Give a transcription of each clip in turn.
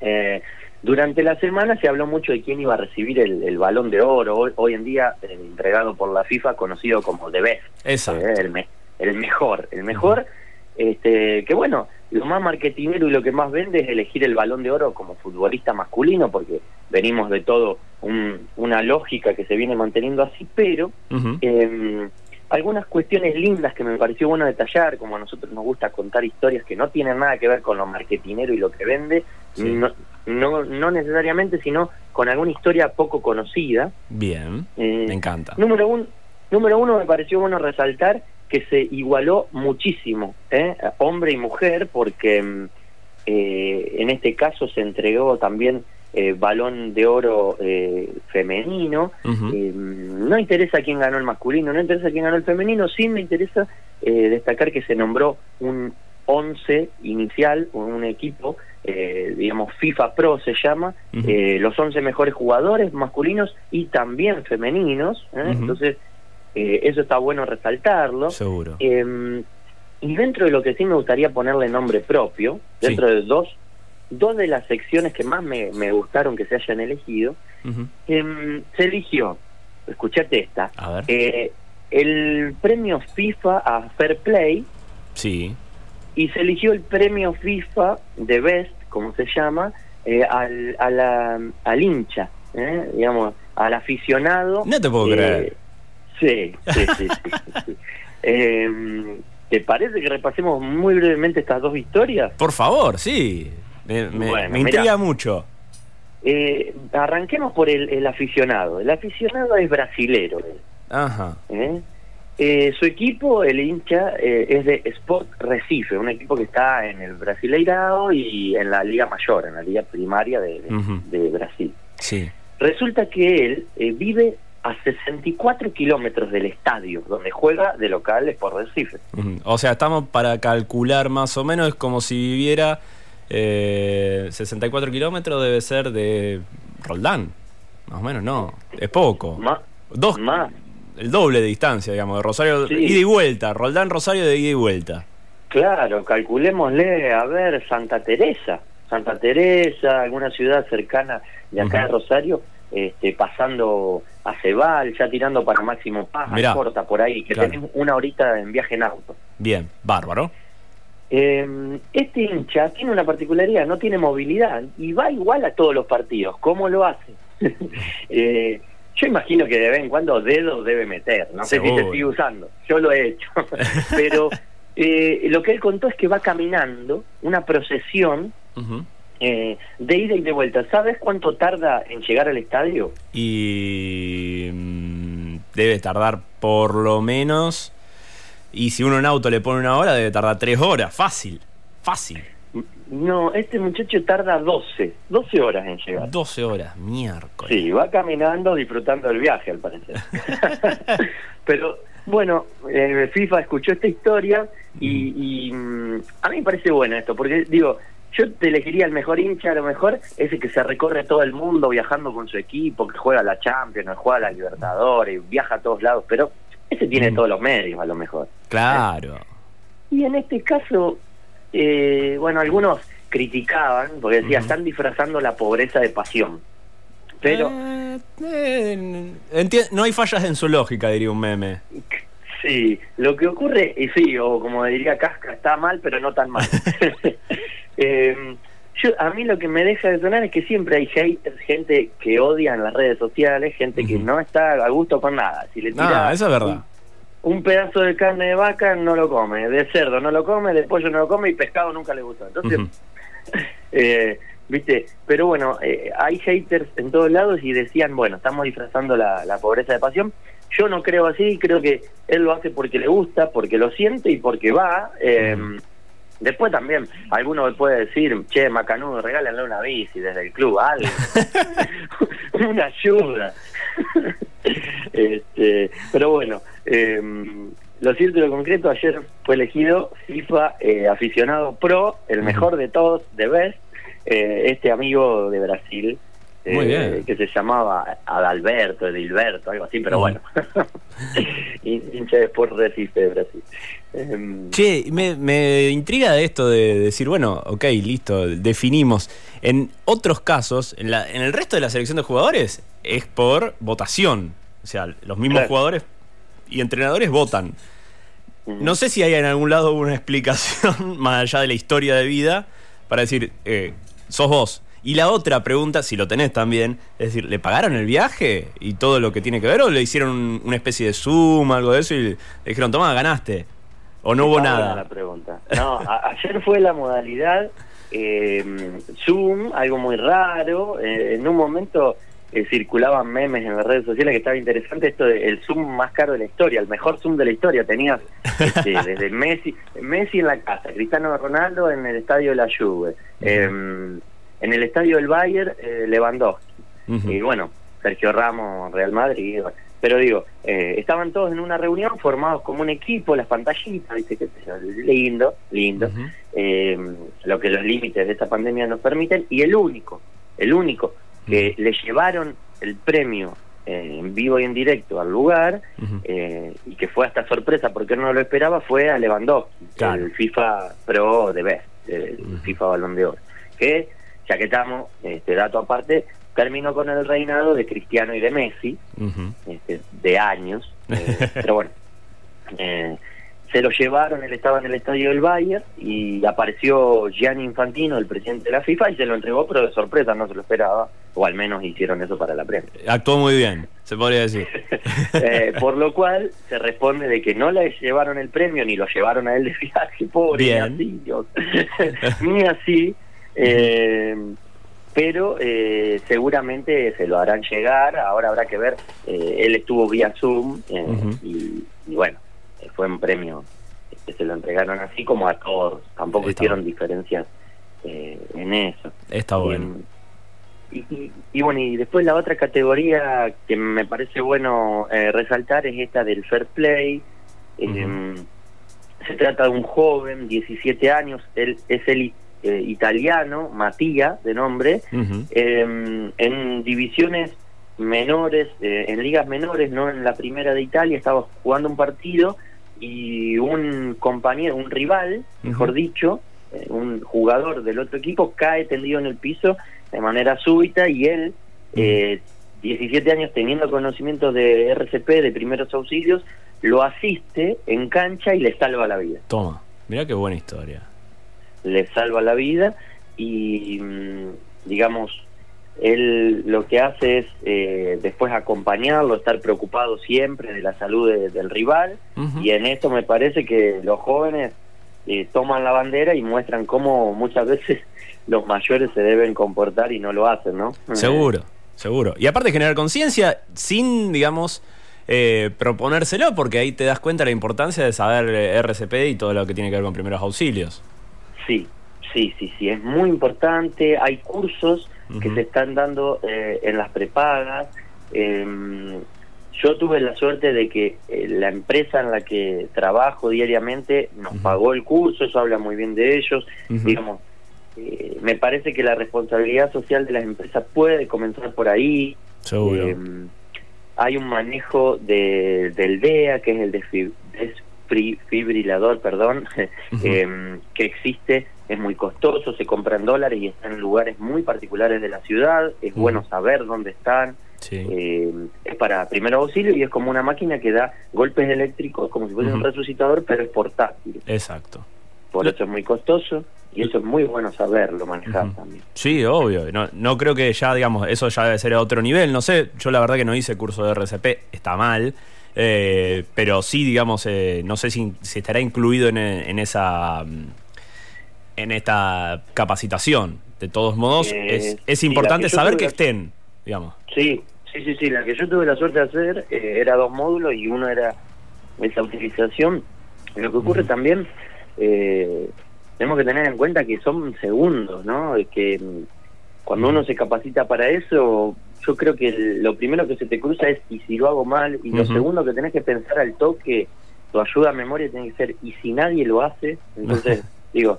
Eh, durante la semana se habló mucho de quién iba a recibir el, balón de oro, hoy, en día eh, entregado por la FIFA, conocido como The Best, Exacto. Eh, el, el, mejor, el mejor, este, que bueno, lo más marketinero y lo que más vende es elegir el balón de oro como futbolista masculino, porque venimos de todo una lógica que se viene manteniendo así, pero em, algunas cuestiones lindas que me pareció bueno detallar, como a nosotros nos gusta contar historias que no tienen nada que ver con lo marketinero y lo que vende, no, no, necesariamente, sino con alguna historia poco conocida. Bien, eh, me encanta. Número, un, número uno, me pareció bueno resaltar que se igualó muchísimo, ¿eh? hombre y mujer, porque mm, eh, en este caso se entregó también eh, balón de oro eh, femenino. no interesa quién ganó el masculino, no interesa quién ganó el femenino, sí me interesa destacar que se nombró un 11 inicial, un equipo, digamos FIFA Pro se llama, los 11 mejores jugadores masculinos y también femeninos. Entonces, eso está bueno resaltarlo. Seguro. Em, y dentro de lo que sí me gustaría ponerle nombre propio, dentro de dos, dos de las secciones que más me, gustaron que se hayan elegido, em, se eligió, escuchate esta, eh, el premio FIFA a Fair Play. Sí. Y se eligió el premio FIFA de Best, como se llama, eh, al, al hincha, eh, digamos, al aficionado. No te puedo creer Sí, sí, sí. sí, em, ¿Te parece que repasemos muy brevemente estas dos historias? Por favor, sí. Me, me, intriga mucho. Eh, arranquemos por el, aficionado. El aficionado es brasilero. Ajá. ¿Eh? Eh, su equipo, el hincha, es de Sport Recife, un equipo que está en el Brasileirao y en la Liga Mayor, en la Liga Primaria de, de Brasil. Sí. Resulta que él vive a 64 kilómetros del estadio donde juega de locales por Recife. O sea, estamos para calcular más o menos, es como si viviera eh, 64 kilómetros, debe ser de Roldán. Más o menos, no, es poco. Más. Dos, más. El doble de distancia, digamos, de Rosario, ida y vuelta. Roldán, Rosario de ida y vuelta. Claro, calculémosle, a ver, Santa Teresa. Santa Teresa, alguna ciudad cercana de acá de Rosario, este, pasando a Cebal, ya tirando para Máximo Paz, corta por ahí, que tenemos una horita en viaje en auto. Bien, bárbaro. Em, este hincha tiene una particularidad, no tiene movilidad y va igual a todos los partidos. ¿Cómo lo hace? Eh, yo imagino que de vez en cuando dedos debe meter, no sé si se sigue usando, yo lo he hecho, pero eh, lo que él contó es que va caminando una procesión eh, de ida y de vuelta. ¿Sabes cuánto tarda en llegar al estadio? Y mm, debe tardar por lo menos. Y si uno en auto le pone una hora, debe tardar tres horas. Fácil, fácil. No, este muchacho tarda 12, 12 horas en llegar. 12 horas, miércoles. Sí, va caminando disfrutando del viaje, al parecer. Pero bueno, eh, FIFA escuchó esta historia y, y, mm, a mí me parece bueno esto, porque digo, yo te elegiría el mejor hincha, a lo mejor ese que se recorre todo el mundo viajando con su equipo, que juega la Champions, juega la Libertadores, viaja a todos lados, pero ese tiene mm. todos los medios, a lo mejor. Claro. Y en este caso, eh, bueno, algunos criticaban, porque decían, están disfrazando la pobreza de pasión. Pero... Eh, eh, no hay fallas en su lógica, diría un meme. Sí, lo que ocurre, y sí, o como diría Casca, está mal, pero no tan mal. eh, yo, a mí lo que me deja de sonar es que siempre hay gente que odia en las redes sociales, gente que no está a gusto con nada. Si le tira eso es verdad. Un, pedazo de carne de vaca no lo come, de cerdo no lo come, de pollo no lo come y pescado nunca le gusta. Entonces, eh, viste, pero bueno, eh, hay haters en todos lados y decían, bueno, estamos disfrazando la, la pobreza de pasión. Yo no creo así, creo que él lo hace porque le gusta, porque lo siente y porque va. Eh, después también, alguno puede decir, che, Macanudo, regálenle una bici desde el club, algo. una ayuda. este, pero bueno, eh, lo cierto y lo concreto, ayer fue elegido FIFA eh, aficionado pro, el mejor de todos, de Best, este amigo de Brasil, Muy bien. que se llamaba Adalberto, Edilberto, algo así, pero Mm. bueno. hincha de Sport Recife de Brasil. Em, Che, me, me intriga de esto de decir, bueno, ok, listo, definimos. En otros casos, en, la, en el resto de la selección de jugadores, es por votación. O sea, los mismos Claro. jugadores y entrenadores votan. No sé si hay en algún lado una explicación, más allá de la historia de vida, para decir, eh, sos vos. Y la otra pregunta, si lo tenés también, es decir, ¿le pagaron el viaje y todo lo que tiene que ver o le hicieron un- una especie de Zoom, algo de eso y le dijeron, toma, ganaste? ¿O no hubo nada? La pregunta. No, a- ayer fue la modalidad eh, Zoom, algo muy raro. eh, en un momento eh, circulaban memes en las redes sociales que estaba interesante esto del Zoom más caro de la historia, el mejor Zoom de la historia. Tenías este, desde Messi, Messi en la casa, Cristiano Ronaldo en el estadio de la Juve, en el estadio del Bayern, eh, Lewandowski. Y bueno, Sergio Ramos, Real Madrid. Pero digo, eh, estaban todos en una reunión formados como un equipo, las pantallitas, ¿viste? ¿Qué lindo, lindo. Eh, lo que los límites de esta pandemia nos permiten. Y el único, el único que le llevaron el premio eh, en vivo y en directo al lugar eh, y que fue hasta sorpresa porque no lo esperaba fue a Lewandowski, Claro. el FIFA Pro de Best, el. FIFA Balón de Oro, que ya que estamos, este dato aparte, terminó con el reinado de Cristiano y de Messi, este, de años, eh, pero bueno, eh, se lo llevaron, él estaba en el estadio del Bayern y apareció Gianni Infantino, el presidente de la FIFA, y se lo entregó, pero de sorpresa, no se lo esperaba, o al menos hicieron eso para la prensa. Actuó muy bien, se podría decir. Eh, por lo cual se responde de que no le llevaron el premio ni lo llevaron a él de viaje, pobre, Bien. ni así, Dios. ni así. Eh, pero eh, seguramente se lo harán llegar, ahora habrá que ver, eh, él estuvo vía Zoom eh, y, y bueno, fue un premio que se lo entregaron así como a todos, tampoco Está hicieron bueno. diferencias eh, en eso. Está bueno. Y, y- y bueno, y después la otra categoría que me parece bueno eh, resaltar es esta del fair play. Eh, se trata de un joven, 17 años, él es el eh, italiano, Matías de nombre, eh, en divisiones menores, eh, en ligas menores, no en la primera de Italia, estaba jugando un partido y un compañero, un rival, mejor dicho, eh, un jugador del otro equipo cae tendido en el piso de manera súbita y él, eh, 17 años teniendo conocimientos de RCP, de primeros auxilios, lo asiste en cancha y le salva la vida. Toma, mirá qué buena historia. Le salva la vida y mm, digamos él lo que hace es eh, después acompañarlo estar preocupado siempre de la salud de- del rival y en esto me parece que los jóvenes eh, toman la bandera y muestran cómo muchas veces los mayores se deben comportar y no lo hacen no Seguro, seguro. Y aparte generar conciencia sin, digamos, eh, proponérselo, porque ahí te das cuenta de la importancia de saber eh, RCP y todo lo que tiene que ver con primeros auxilios. Sí, sí, sí, sí, es muy importante. Hay cursos que se están dando eh, en las prepagas. Eh, yo tuve la suerte de que eh, la empresa en la que trabajo diariamente nos pagó el curso, eso habla muy bien de ellos. Digamos, eh, me parece que la responsabilidad social de las empresas puede comenzar por ahí. Seguro. Eh, hay un manejo de, del DEA, que es el desfibrilador, perdón, eh, que existe, es muy costoso, se compra en dólares y está en lugares muy particulares de la ciudad, es bueno saber dónde están, sí. eh, es para primer auxilio y es como una máquina que da golpes eléctricos como si fuese un resucitador, pero es portátil, Exacto. por Lo- eso es muy costoso y eso es muy bueno saberlo, manejar también. Sí, obvio. No, no creo que ya, digamos, eso ya debe ser a otro nivel. No sé, yo la verdad que no hice curso de RCP, está mal. Eh, pero sí, digamos, eh, no sé si, si estará incluido en, en esa mm, en esta capacitación. De todos modos, Eh, es, es importante que saber que estén, digamos. Sí, sí, sí, sí. La que yo tuve la suerte de hacer eh, era dos módulos y uno era esa utilización. Lo que ocurre también, eh, tenemos que tener en cuenta que son segundos, ¿no? Que mm, cuando uno se capacita para eso, yo creo que lo primero que se te cruza es ¿y si lo hago mal? Y lo segundo que tenés que pensar al toque, tu ayuda a memoria tiene que ser ¿y si nadie lo hace? Entonces, digo...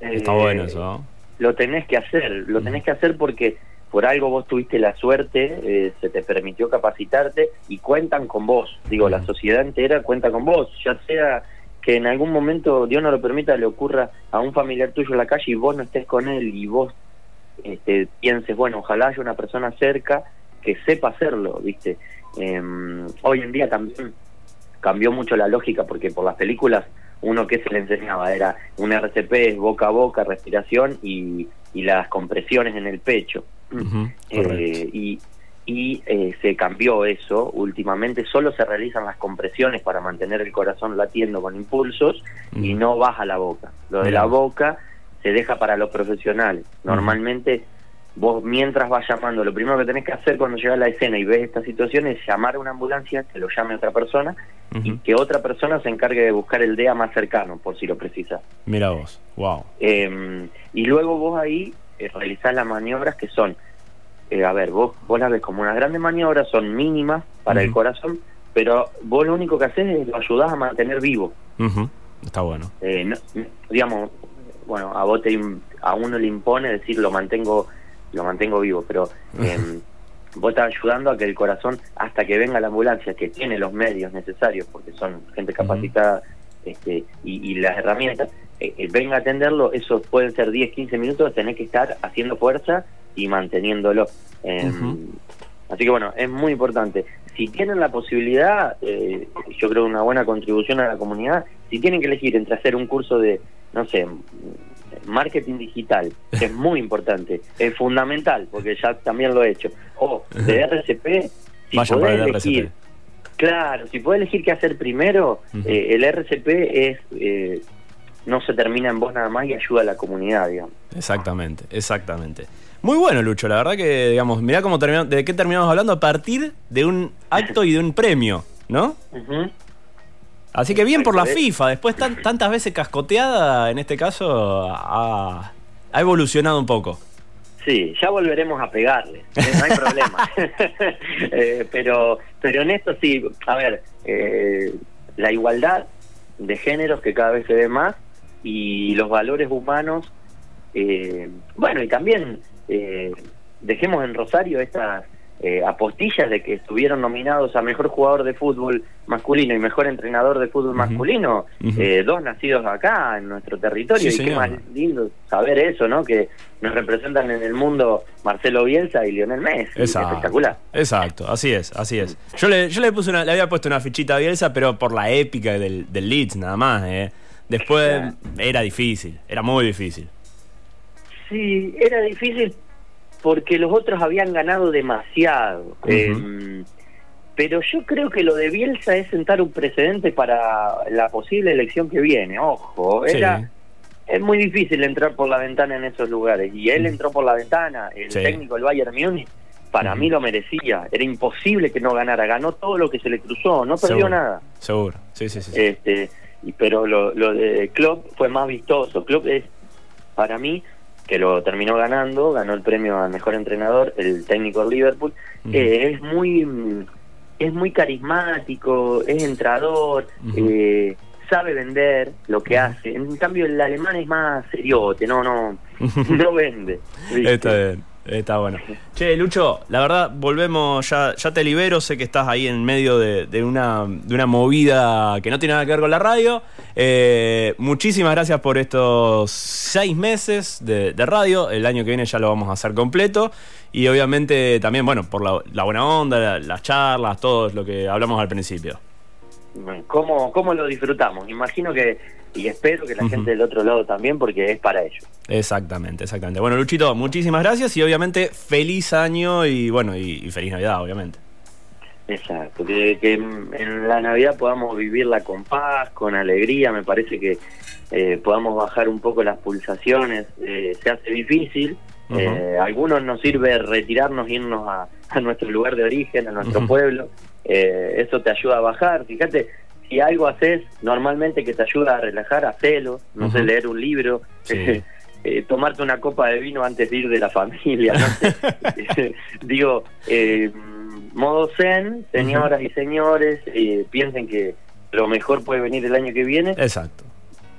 Está eh, bueno eso, ¿no? lo tenés que hacer, lo tenés que hacer porque por algo vos tuviste la suerte, eh, se te permitió capacitarte y cuentan con vos. Digo, la sociedad entera cuenta con vos, ya sea que en algún momento, Dios no lo permita, le ocurra a un familiar tuyo en la calle y vos no estés con él y vos este, pienses, bueno, ojalá haya una persona cerca que sepa hacerlo, ¿viste? Em, hoy en día también cambió mucho la lógica porque por las películas uno que se le enseñaba era un RCP boca a boca, respiración y, y las compresiones en el pecho. Eh, y y eh, se cambió eso últimamente, solo se realizan las compresiones para mantener el corazón latiendo con impulsos y no baja la boca. Lo de la boca se deja para los profesionales. Normalmente vos mientras vas llamando, lo primero que tenés que hacer cuando llega a la escena y ves esta situación es llamar a una ambulancia, que lo llame otra persona y que otra persona se encargue de buscar el DEA más cercano, por si lo precisa. Mira vos, wow. Em, y luego vos ahí eh, realizás las maniobras que son eh, a ver, vos, vos las ves como unas grandes maniobras, son mínimas para el corazón, pero vos lo único que haces es lo ayudás a mantener vivo. Está bueno. Eh, digamos, bueno, a vos te, a uno le impone decir lo mantengo, lo mantengo vivo, pero eh, vos estás ayudando a que el corazón, hasta que venga la ambulancia, que tiene los medios necesarios, porque son gente capacitada este, y, las herramientas, eh, venga a atenderlo, eso pueden ser 10, 15 minutos, tenés que estar haciendo fuerza y manteniéndolo. Em, así que bueno, es muy importante. Si tienen la posibilidad, eh, yo creo una buena contribución a la comunidad, si tienen que elegir entre hacer un curso de, no sé, marketing digital, que es muy importante, es fundamental, porque ya también lo he hecho, o de RCP, si podés elegir, claro, si puedes elegir qué hacer primero, eh, el RCP es... Eh, no se termina en vos nada más y ayuda a la comunidad, digamos. Exactamente, exactamente. Muy bueno, Lucho, la verdad que, digamos, mirá cómo terminamos, de qué terminamos hablando a partir de un acto y de un premio, ¿no? Así que bien por la FIFA, después tan, tantas veces cascoteada, en este caso, ha, evolucionado un poco. Sí, ya volveremos a pegarle, ¿eh? no hay problema. Eh, pero, pero en esto sí, a ver, eh, la igualdad de géneros que cada vez se ve más y los valores humanos, bueno, y también eh, dejemos en Rosario estas eh, apostillas de que estuvieron nominados a mejor jugador de fútbol masculino y mejor entrenador de fútbol masculino, eh, dos nacidos acá en nuestro territorio. y qué más lindo saber eso, ¿no? Que nos representan en el mundo Marcelo Bielsa y Lionel Messi. Espectacular. Exacto, así es, así es. Yo le, yo le puse una, le había puesto una fichita a Bielsa, pero por la épica del, del Leeds nada más. ¿eh? Después era difícil, era muy difícil. Sí, era difícil porque los otros habían ganado demasiado. Em, pero yo creo que lo de Bielsa es sentar un precedente para la posible elección que viene. Ojo, era es muy difícil entrar por la ventana en esos lugares y él entró por la ventana. El técnico del Bayern Múnich para mí lo merecía. Era imposible que no ganara. Ganó todo lo que se le cruzó, no perdió nada. Seguro, sí, sí, sí. Este, pero lo, lo de Klopp fue más vistoso. Klopp es, para mí, que lo terminó ganando, ganó el premio al mejor entrenador, el técnico de Liverpool, es muy es muy carismático, es entrador, eh, sabe vender lo que hace. En cambio el alemán es más seriote, no, no, no vende. Está bien. Está bueno. Che, Lucho, la verdad, volvemos, ya, ya te libero, sé que estás ahí en medio de, una, de una movida que no tiene nada que ver con la radio. Eh, muchísimas gracias por estos seis meses de, radio. El año que viene ya lo vamos a hacer completo. Y obviamente también, bueno, por la, buena onda, las charlas, todo lo que hablamos al principio. ¿Cómo, ¿Cómo lo disfrutamos? Imagino que y espero que la gente del otro lado también, porque es para ellos. Exactamente, exactamente. Bueno, Luchito, muchísimas gracias y obviamente feliz año y bueno, y, feliz Navidad, obviamente. Exacto, que, en la Navidad podamos vivirla con paz, con alegría, me parece que eh, podamos bajar un poco las pulsaciones, eh, se hace difícil, eh, algunos nos sirve retirarnos, irnos a, nuestro lugar de origen, a nuestro pueblo, eso te ayuda a bajar, fíjate, si algo haces normalmente que te ayuda a relajar, hacelo, no sé, leer un libro, eh, tomarte una copa de vino antes de ir de la familia, no. Digo, eh, modo zen, señoras y señores, eh, piensen que lo mejor puede venir el año que viene. Exacto.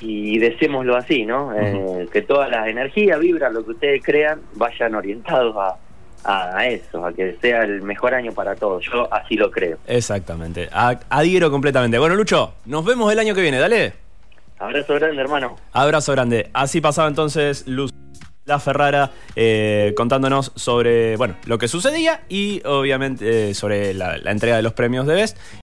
Y deseémoslo así, ¿no? que todas las energías, vibras, lo que ustedes crean, vayan orientados a, a eso, a que sea el mejor año para todos. Yo así lo creo. Exactamente, adhiero completamente. Bueno, Lucho, nos vemos el año que viene, dale. Abrazo grande, hermano. Abrazo grande. Así pasaba entonces Luz. La Ferrara eh, contándonos sobre bueno lo que sucedía y obviamente eh, sobre la, la entrega de los premios de Best